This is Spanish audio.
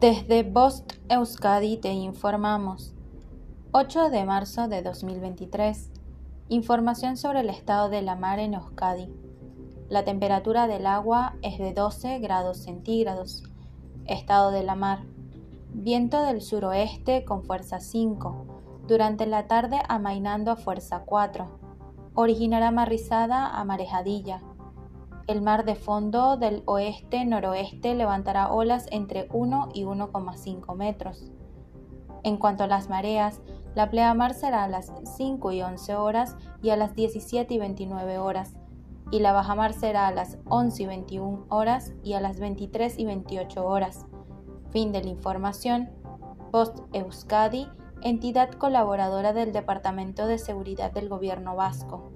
Desde Bost Euskadi te informamos. 8 de marzo de 2023. Información sobre el estado de la mar en Euskadi. La temperatura del agua es de 12 grados centígrados. Estado de la mar. Viento del suroeste con fuerza 5. Durante la tarde amainando a fuerza 4. Originará marrizada a marejadilla el mar de fondo del oeste-noroeste levantará olas entre 1 y 1,5 metros. En cuanto a las mareas, la pleamar será a las 5 y 11 horas y a las 17 y 29 horas, y la bajamar será a las 11 y 21 horas y a las 23 y 28 horas. Fin de la información. Post Euskadi, entidad colaboradora del Departamento de Seguridad del Gobierno Vasco.